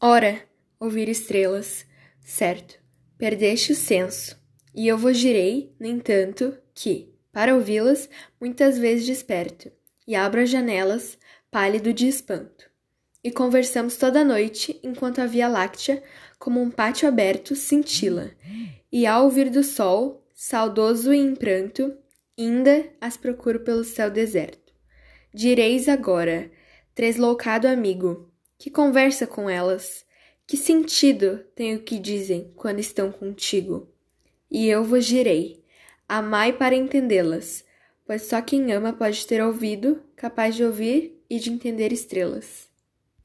Ora, ouvir estrelas, certo, perdeste o senso, e eu vos direi, no entanto, que, para ouvi-las, muitas vezes desperto, e abro as janelas, pálido de espanto. E conversamos toda a noite, enquanto a Via Láctea, como um pátio aberto, cintila, e ao vir do sol, saudoso e em pranto, ainda as procuro pelo céu deserto. Direis agora, tresloucado amigo, que conversa com elas? Que sentido tem o que dizem quando estão contigo? E eu vos direi: amai para entendê-las, pois só quem ama pode ter ouvido, capaz de ouvir e de entender estrelas.